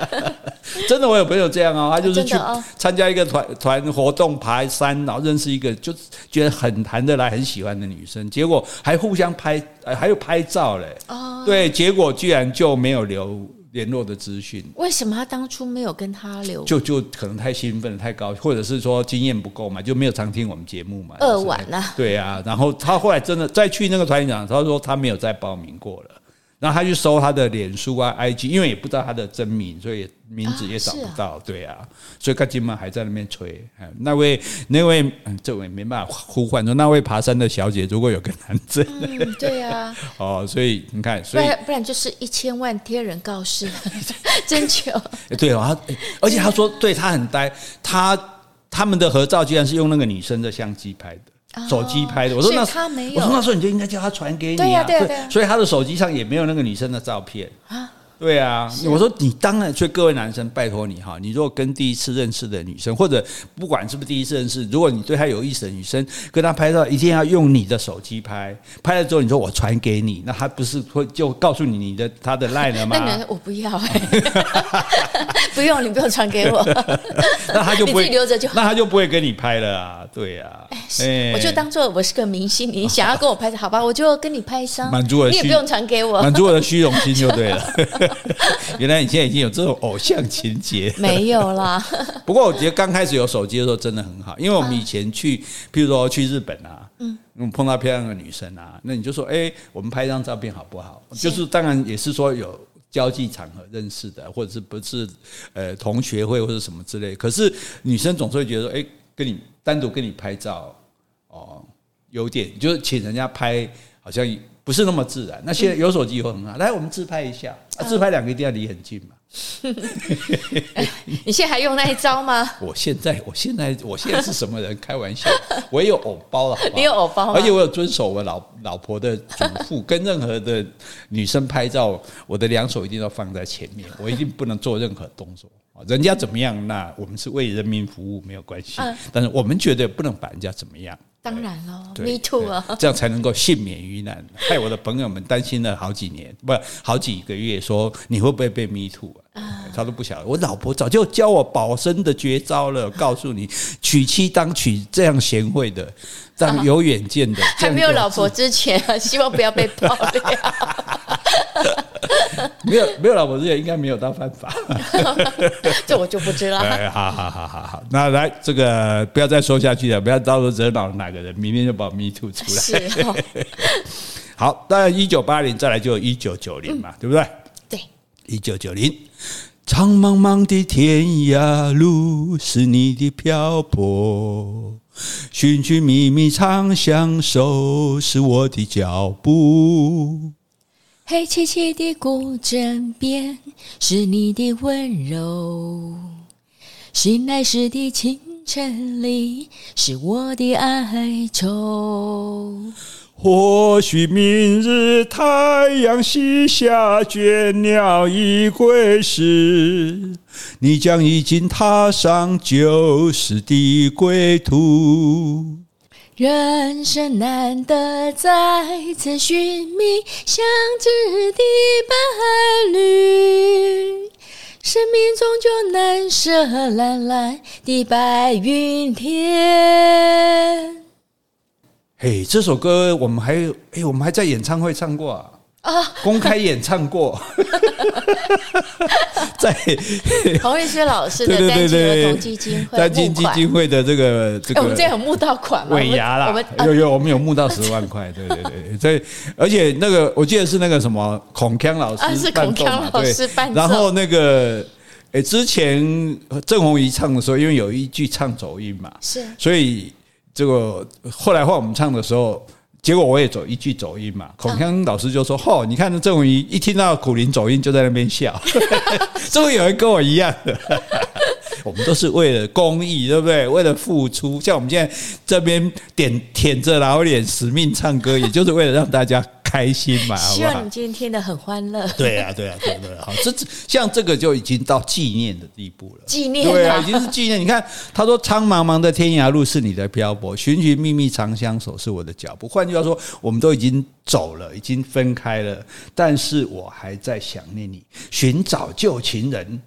真的，我有朋友这样哦，他就是去参加一个团团活动，爬山，然后认识一个就觉得很谈得来、很喜欢的女生，结果还互相拍，还有拍照嘞。哦，对，结果居然就没有留。联络的资讯，为什么他当初没有跟他留？就就可能太兴奋，太高，或者是说经验不够嘛，就没有常听我们节目嘛。二晚了，对啊，然后他后来真的再去那个团长，他说他没有再报名过了。然后他去搜他的脸书啊、IG，因为也不知道他的真名，所以名字也找不到。啊啊、对啊，所以他今晚还在那边吹。那位那位，嗯，这位没办法呼唤说那位爬山的小姐，如果有个男生，嗯，对啊，哦，所以你看，所以不然不然就是一千万贴人告示，征求。对啊，而且他说对他很呆，他他们的合照居然是用那个女生的相机拍的。手机拍的，我说那他没有，我说那时候你就应该叫他传给你啊，对，所以他的手机上也没有那个女生的照片啊。对啊，我说你当然，所以各位男生拜托你哈，你如果跟第一次认识的女生，或者不管是不是第一次认识，如果你对她有意思的女生，跟她拍照一定要用你的手机拍，拍了之后你说我传给你，那她不是会就告诉你你的她的 line 了吗？那 我不要哎，不用你不用传给我，那她就不会 留着就好，那她就不会跟你拍了啊，对啊，哎，我就当做我是个明星，你想要跟我拍照好吧，我就跟你拍一张，满足我，你也不用传给我，满足我的虚荣心就对了。原来你现在已经有这种偶像情节？没有啦。不过我觉得刚开始有手机的时候真的很好，因为我们以前去，譬如说去日本啊，嗯，碰到漂亮的女生啊，那你就说，哎，我们拍一张照片好不好？就是当然也是说有交际场合认识的，或者是不是呃同学会或者什么之类。可是女生总是会觉得说，哎，跟你单独跟你拍照哦，有点就是请人家拍，好像。不是那么自然。那现在有手机以后很好，来我们自拍一下啊！自拍两个一定要离很近嘛。你现在还用那一招吗？我现在，我现在，我现在是什么人？开玩笑，我也有偶包了好？你有偶包，而且我有遵守我老老婆的嘱咐，跟任何的女生拍照，我的两手一定要放在前面，我一定不能做任何动作。人家怎么样，那我们是为人民服务，没有关系。但是我们绝对不能把人家怎么样。当然了，Me too 啊，这样才能够幸免于难。害我的朋友们担心了好几年，不，好几个月，说你会不会被 Me too 啊？他都不晓得。我老婆早就教我保身的绝招了，告诉你，娶妻当娶这样贤惠的，这样有远见的。还没有老婆之前，希望不要被爆料。没有没有老婆之前应该没有到犯法，这我就不知道。哎，好好好好好，那来这个不要再说下去了，不要到时候惹恼哪个人，明天就把 Me Too 出来。是哦。好，当然一九八零再来就一九九零嘛，对不对？对，一九九零，苍茫茫的天涯路是你的漂泊，寻寻觅觅长相守是我的脚步。黑漆漆的古镇边，是你的温柔；醒来时的清晨里，是我的哀愁。或许明日太阳西下，倦鸟已归时，你将已经踏上旧时的归途。人生难得再次寻觅相知的伴侣，生命终究难舍蓝蓝的白云天。嘿，这首歌我们还哎，我们还在演唱会唱过啊。啊！公开演唱过，在 洪玉轩老师的单亲儿童基金会，单亲基金会的这个这个，我们这样有募到款吗？尾牙啦，有有，我们有募到十万块，对对对，所以而且那个我记得是那个什么孔锵老师，是孔锵老师伴奏，然后那个诶，之前郑弘仪唱的时候，因为有一句唱走音嘛，是，所以这个后来换我们唱的时候。结果我也走一句走音嘛，孔锵老师就说：“嚯，你看郑文仪一听到苦苓走音就在那边笑，终于有人跟我一样的。”我们都是为了公益，对不对？为了付出，像我们现在这边点舔着老脸使命唱歌，也就是为了让大家。开心嘛？希望你今天听得很欢乐。对啊，对啊，对对，好，这像这个就已经到纪念的地步了。纪念，对啊，已经是纪念。你看，他说：“苍茫茫的天涯路是你的漂泊，寻寻觅觅长相守是我的脚步。”换句话说，我们都已经走了，已经分开了，但是我还在想念你，寻找旧情人，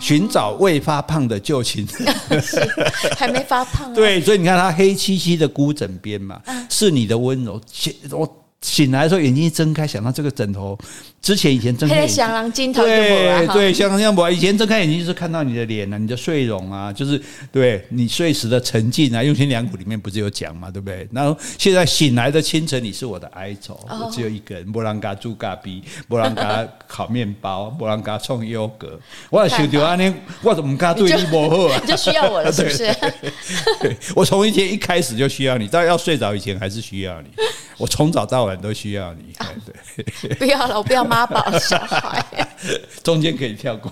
寻找未发胖的旧情人，还没发胖。对，所以你看，他黑漆漆的孤枕边嘛，是你的温柔，我。醒来的时候，眼睛一睁开，想到这个枕头。之前以前睁开眼睛，对对，像像我以前睁开眼睛就是看到你的脸啊，你的睡容啊，就是对你睡时的沉静啊。用心良苦里面不是有讲嘛，对不对？然后现在醒来的清晨，你是我的哀愁，我只有一个人，没人给我煮咖啡，没人给我烤面包，没人给我创优格。我想到安尼，我怎么敢对你不好啊？你就需要我了，是不是？我从一天一开始就需要你，到要睡着以前还是需要你。我从早到晚都需要你，对，不要了，我不要妈宝小孩，中间可以跳过。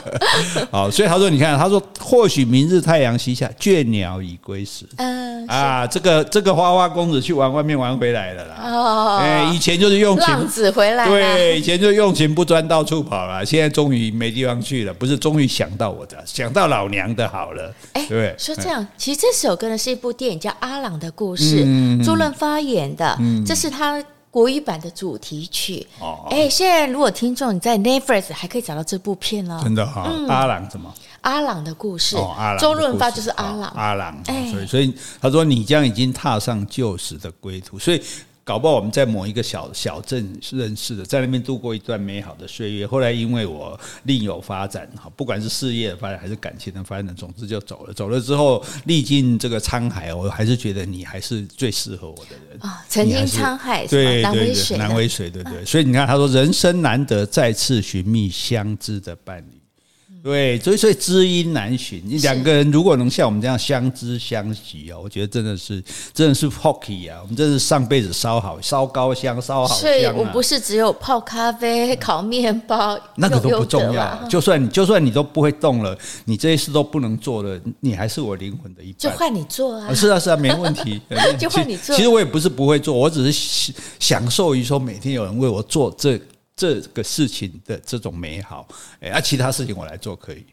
好，所以他说，你看，他说，或许明日太阳西下，倦鸟已归时。嗯，啊，这个这个花花公子去玩外面玩回来了啦。哦，哎，以前就是用情浪子回来，对，以前就用情不专到处跑了，现在终于没地方去了，不是终于想到我的，想到老娘的好了。哎，对，说这样，其实这首歌呢是一部电影叫《阿郎的故事》，朱润发演的。嗯，这是他国语版的主题曲。哦，哎，现在如果听众你在 Netflix 还可以找到这部片哦。真的哈，阿郎什么？阿郎的故事。哦，阿郎。周润发就是阿郎。阿郎。所以，所以他说你将已经踏上旧时的归途。所以。搞不好我们在某一个小小镇认识的，在那边度过一段美好的岁月。后来因为我另有发展，哈，不管是事业的发展还是感情的发展，总之就走了。走了之后，历尽这个沧海，我还是觉得你还是最适合我的人啊。曾经沧海，对对对，难为水，对对。所以你看，他说人生难得再次寻觅相知的伴侣。对，所以所以知音难寻。你两个人如果能像我们这样相知相惜哦，我觉得真的是真的是 Pocky 啊！我们真是上辈子烧好烧高香烧好香啊！所以我不是只有泡咖啡、烤面包，那个都不重要。就算你就算你都不会动了，你这些事都不能做了，你还是我灵魂的一半。就换你做啊！是啊是啊，没问题。就换你做。其实我也不是不会做，我只是享受于说每天有人为我做这。这个事情的这种美好，哎，啊，其他事情我来做可以。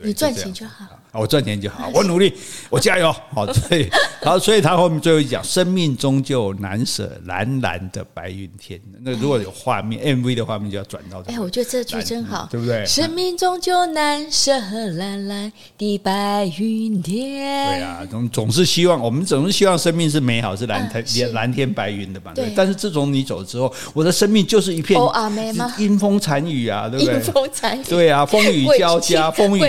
嗯。你赚钱就好，我赚钱就好，我努力，我加油，好，所以，好，所以他后面最后一讲，生命终究难舍蓝蓝的白云天。那如果有画面，MV 的画面就要转到这。哎，我觉得这句真好，对不对？生命终究难舍蓝蓝的白云天。对啊，总总是希望，我们总是希望生命是美好，是蓝天蓝天白云的吧？对。但是自从你走之后，我的生命就是一片阴风残雨啊，对不对？阴风残雨。对啊，风雨 交加，风雨。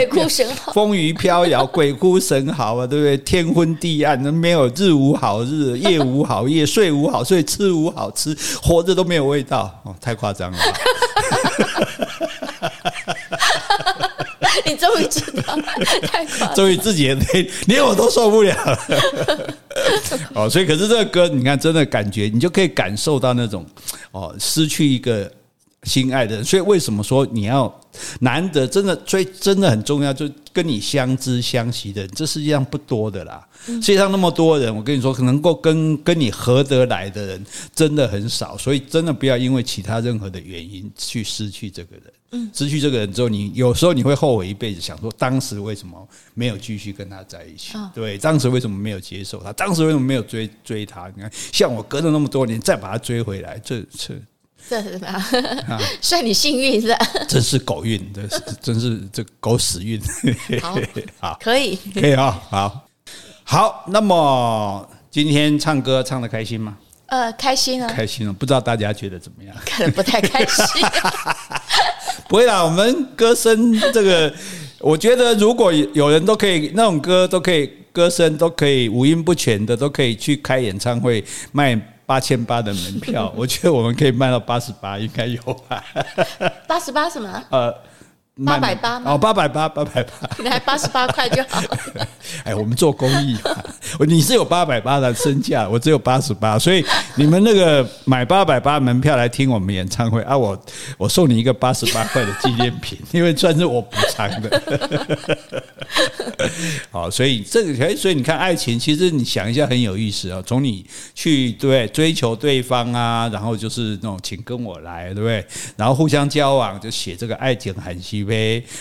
风雨飘摇，鬼哭神嚎啊，对不对？天昏地暗，没有日无好日，夜无好夜，睡无好睡，吃无好吃，活着都没有味道哦，太夸张了！你终于知道，太夸张，终于自己也连连我都受不了了。哦，所以可是这个歌，你看，真的感觉，你就可以感受到那种哦，失去一个。心爱的人，所以为什么说你要难得真的最，真的很重要，就跟你相知相惜的人，这世界上不多的啦。世界上那么多人，我跟你说，可能够跟跟你合得来的人真的很少，所以真的不要因为其他任何的原因去失去这个人。嗯，失去这个人之后，你有时候你会后悔一辈子，想说当时为什么没有继续跟他在一起？对，当时为什么没有接受他？当时为什么没有追追他？你看，像我隔了那么多年再把他追回来，这这。这是什么？算你幸运是吧？真是狗运，这是真是这狗屎运。好，好，可以，可以啊，好，好。那么今天唱歌唱的开心吗？呃，开心啊，开心了。不知道大家觉得怎么样？可能不太开心。不会啦，我们歌声这个，我觉得如果有人都可以，那种歌都可以，歌声都可以五音不全的，都可以去开演唱会卖。八千八的门票，我觉得我们可以卖到八十八，应该有吧？八十八什么？呃。八百八吗？哦，八百八，八百八，你还八十八块就好。哎，我们做公益，你是有八百八的身价，我只有八十八，所以你们那个买八百八门票来听我们演唱会啊，我我送你一个八十八块的纪念品，因为算是我补偿的。好，所以这个，所以你看，爱情其实你想一下很有意思啊。从你去对追求对方啊，然后就是那种请跟我来，对不对？然后互相交往，就写这个爱情很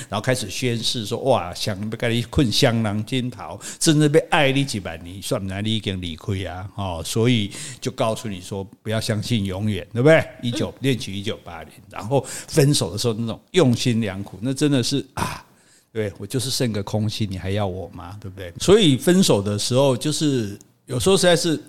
然后开始宣誓说：“哇，想被跟你困香囊金桃，甚至被爱你几百年，算不算你已经理亏啊？哦，所以就告诉你说，不要相信永远，对不对？一九恋曲一九八零，然后分手的时候那种用心良苦，那真的是啊，对我就是剩个空心，你还要我吗？对不对？所以分手的时候，就是有时候实在是。”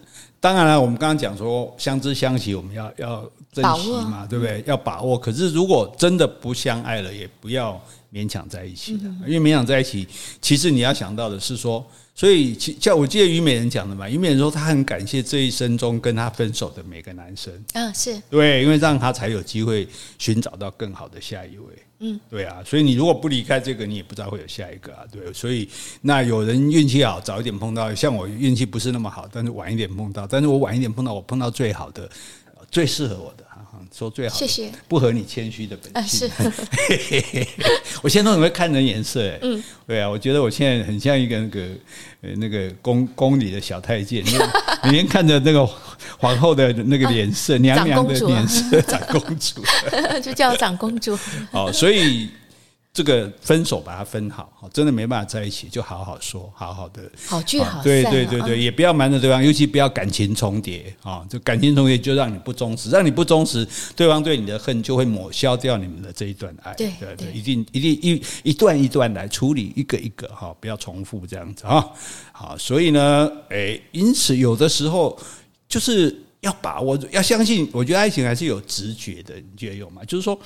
当然了，我们刚刚讲说相知相惜，我们要要珍惜嘛，对不对？要把握。可是如果真的不相爱了，也不要勉强在一起的，因为勉强在一起，其实你要想到的是说，所以叫我记得虞美人讲的嘛，虞美人说她很感谢这一生中跟她分手的每个男生，嗯，是对，因为让她才有机会寻找到更好的下一位。嗯，对啊，所以你如果不离开这个，你也不知道会有下一个啊。对，所以那有人运气好，早一点碰到，像我运气不是那么好，但是晚一点碰到，但是我晚一点碰到，我碰到最好的，最适合我的。说最好，谢谢。不合你谦虚的本性。我现在都很会看人眼色，哎，嗯，对啊，我觉得我现在很像一个那个呃那个宫宫里的小太监，每天 看着那个皇后的那个脸色，啊、娘娘的脸色，长公主，就叫长公主。哦，所以。这个分手把它分好，真的没办法在一起，就好好说，好好的好聚好散。对对对对，也不要瞒着对方，尤其不要感情重叠啊！就感情重叠就让你不忠实，让你不忠实，对方对你的恨就会抹消掉你们的这一段爱。对对对，一定一定一一段一段来处理，一个一个哈，不要重复这样子啊！好，所以呢，哎，因此有的时候就是要把握，要相信。我觉得爱情还是有直觉的，你觉得有吗？就是说，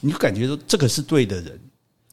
你就感觉说这个是对的人。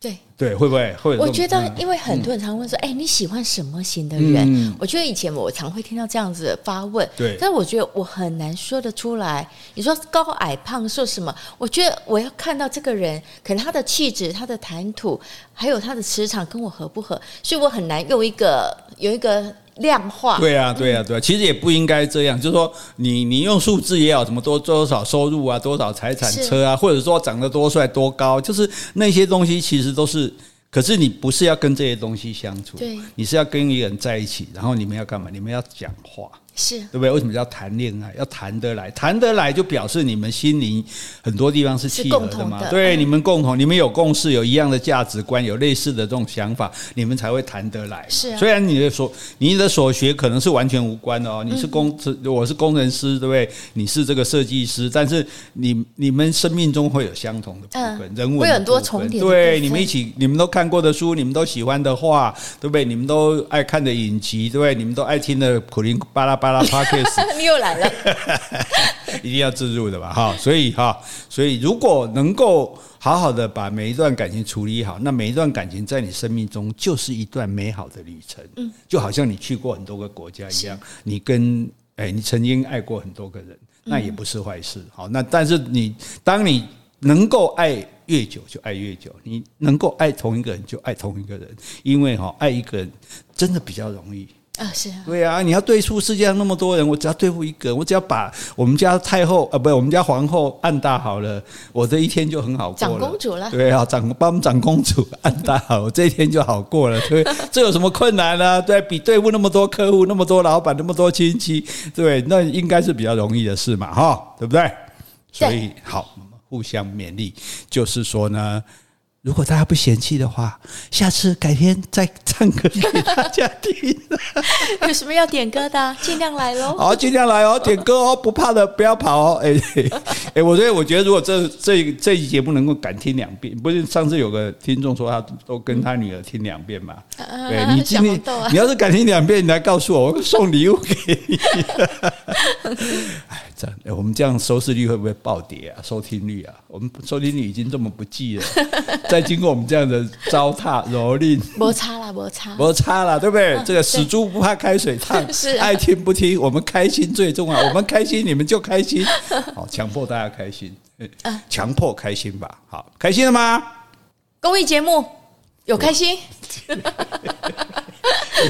对对，会不会会？我觉得，因为很多人常问说：“哎、嗯，你喜欢什么型的人？”嗯、我觉得以前我常会听到这样子的发问，对。但是我觉得我很难说得出来。你说高矮胖瘦什么？我觉得我要看到这个人，可能他的气质、他的谈吐，还有他的磁场跟我合不合，所以我很难用一个有一个。量化对啊，对啊，对啊，其实也不应该这样。就是说你，你你用数字也好，什么多多少收入啊，多少财产车啊，或者说长得多帅多高，就是那些东西其实都是。可是你不是要跟这些东西相处，你是要跟一个人在一起，然后你们要干嘛？你们要讲话。是对不对？为什么叫谈恋爱？要谈得来，谈得来就表示你们心灵很多地方是契合的嘛。的对，你们共同，你们有共识，有一样的价值观，有类似的这种想法，你们才会谈得来。是、啊，虽然你的所你的所学可能是完全无关的哦。你是工，嗯、我是工程师，对不对？你是这个设计师，但是你你们生命中会有相同的部分，嗯、人文会有很多重叠。对，你们一起，你们都看过的书，你们都喜欢的画，对不对？你们都爱看的影集，对不对？你们都爱听的苦林巴拉巴拉 Podcast 你又来了，一定要自入的吧？哈，所以哈，所以如果能够好好的把每一段感情处理好，那每一段感情在你生命中就是一段美好的旅程。嗯，就好像你去过很多个国家一样，你跟哎，你曾经爱过很多个人，那也不是坏事。好，那但是你当你能够爱越久，就爱越久；你能够爱同一个人，就爱同一个人，因为哈，爱一个人真的比较容易。啊，是啊，对啊，你要对付世界上那么多人，我只要对付一个，我只要把我们家太后啊，不是我们家皇后按大好了，我这一天就很好过了。长公主了，对啊，长帮我们长公主按大好，我这一天就好过了。对，这有什么困难呢？对，比对付那么多客户、那么多老板、那么多亲戚，对，那应该是比较容易的事嘛，哈，对不对？所以好，互相勉励，就是说呢。如果大家不嫌弃的话，下次改天再唱歌给大家听。有什么要点歌的，尽量来喽。好，尽量来哦，点歌哦，不怕的，不要跑哦。哎哎，我觉得，我觉得，如果这这这一节目能够敢听两遍，不是上次有个听众说他都跟他女儿听两遍嘛？对，你今天你要是敢听两遍，你来告诉我，我送礼物给你。我们这样收视率会不会暴跌啊？收听率啊？我们收听率已经这么不济了。再经过我们这样的糟蹋蹂躏，摩擦了，摩擦，摩擦了，对不对？这个死猪不怕开水烫，是爱听不听，我们开心最重要。我们开心，你们就开心。好，强迫大家开心，强迫开心吧。好，开心了吗？公益节目有开心。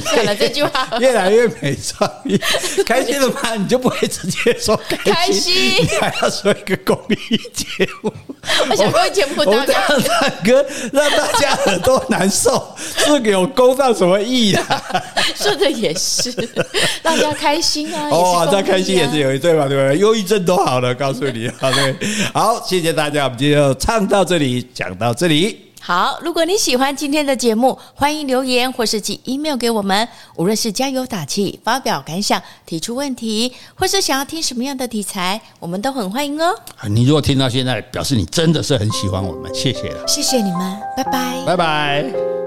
讲了这句话，越来越没创意。开心了吗？你就不会直接说开心，你还要说一个公益节目。我想公益节目，我们这样唱歌让大家耳朵难受，是有勾到什么意啊？说的也是，让大家开心啊！哦，大家开心也是有一对嘛，对不对？忧郁症都好了，告诉你，好对，好，谢谢大家，我们今天就唱到这里，讲到这里。好，如果你喜欢今天的节目，欢迎留言或是寄 email 给我们。无论是加油打气、发表感想、提出问题，或是想要听什么样的题材，我们都很欢迎哦。你如果听到现在，表示你真的是很喜欢我们，谢谢了，谢谢你们，拜拜，拜拜。